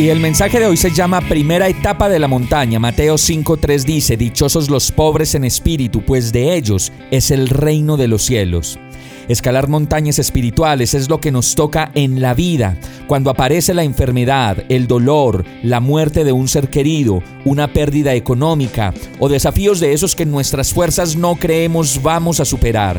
Y el mensaje de hoy se llama Primera etapa de la montaña. Mateo 5.3 dice, Dichosos los pobres en espíritu, pues de ellos es el reino de los cielos. Escalar montañas espirituales es lo que nos toca en la vida. Cuando aparece la enfermedad, el dolor, la muerte de un ser querido, una pérdida económica o desafíos de esos que nuestras fuerzas no creemos vamos a superar.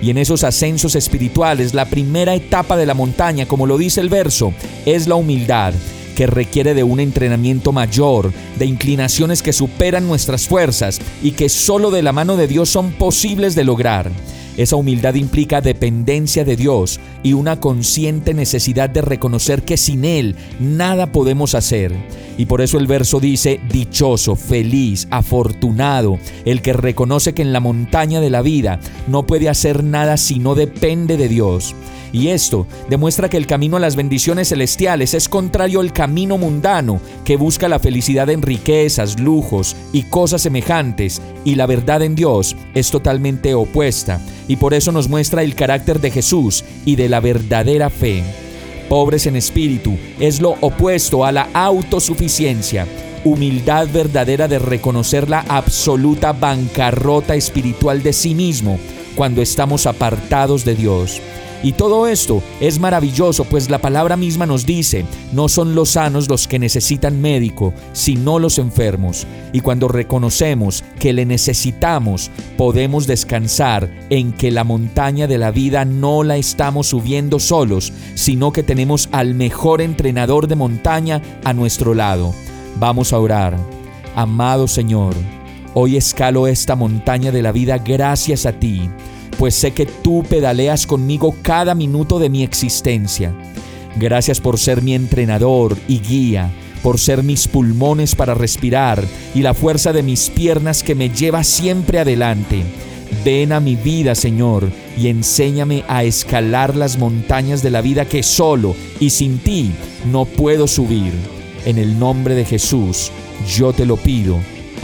Y en esos ascensos espirituales, la primera etapa de la montaña, como lo dice el verso, es la humildad que requiere de un entrenamiento mayor, de inclinaciones que superan nuestras fuerzas y que solo de la mano de Dios son posibles de lograr. Esa humildad implica dependencia de Dios y una consciente necesidad de reconocer que sin Él nada podemos hacer. Y por eso el verso dice, dichoso, feliz, afortunado, el que reconoce que en la montaña de la vida no puede hacer nada si no depende de Dios. Y esto demuestra que el camino a las bendiciones celestiales es contrario al camino mundano, que busca la felicidad en riquezas, lujos y cosas semejantes, y la verdad en Dios es totalmente opuesta, y por eso nos muestra el carácter de Jesús y de la verdadera fe. Pobres en espíritu es lo opuesto a la autosuficiencia, humildad verdadera de reconocer la absoluta bancarrota espiritual de sí mismo cuando estamos apartados de Dios. Y todo esto es maravilloso, pues la palabra misma nos dice, no son los sanos los que necesitan médico, sino los enfermos. Y cuando reconocemos que le necesitamos, podemos descansar en que la montaña de la vida no la estamos subiendo solos, sino que tenemos al mejor entrenador de montaña a nuestro lado. Vamos a orar. Amado Señor, hoy escalo esta montaña de la vida gracias a ti pues sé que tú pedaleas conmigo cada minuto de mi existencia. Gracias por ser mi entrenador y guía, por ser mis pulmones para respirar y la fuerza de mis piernas que me lleva siempre adelante. Ven a mi vida, Señor, y enséñame a escalar las montañas de la vida que solo y sin ti no puedo subir. En el nombre de Jesús, yo te lo pido.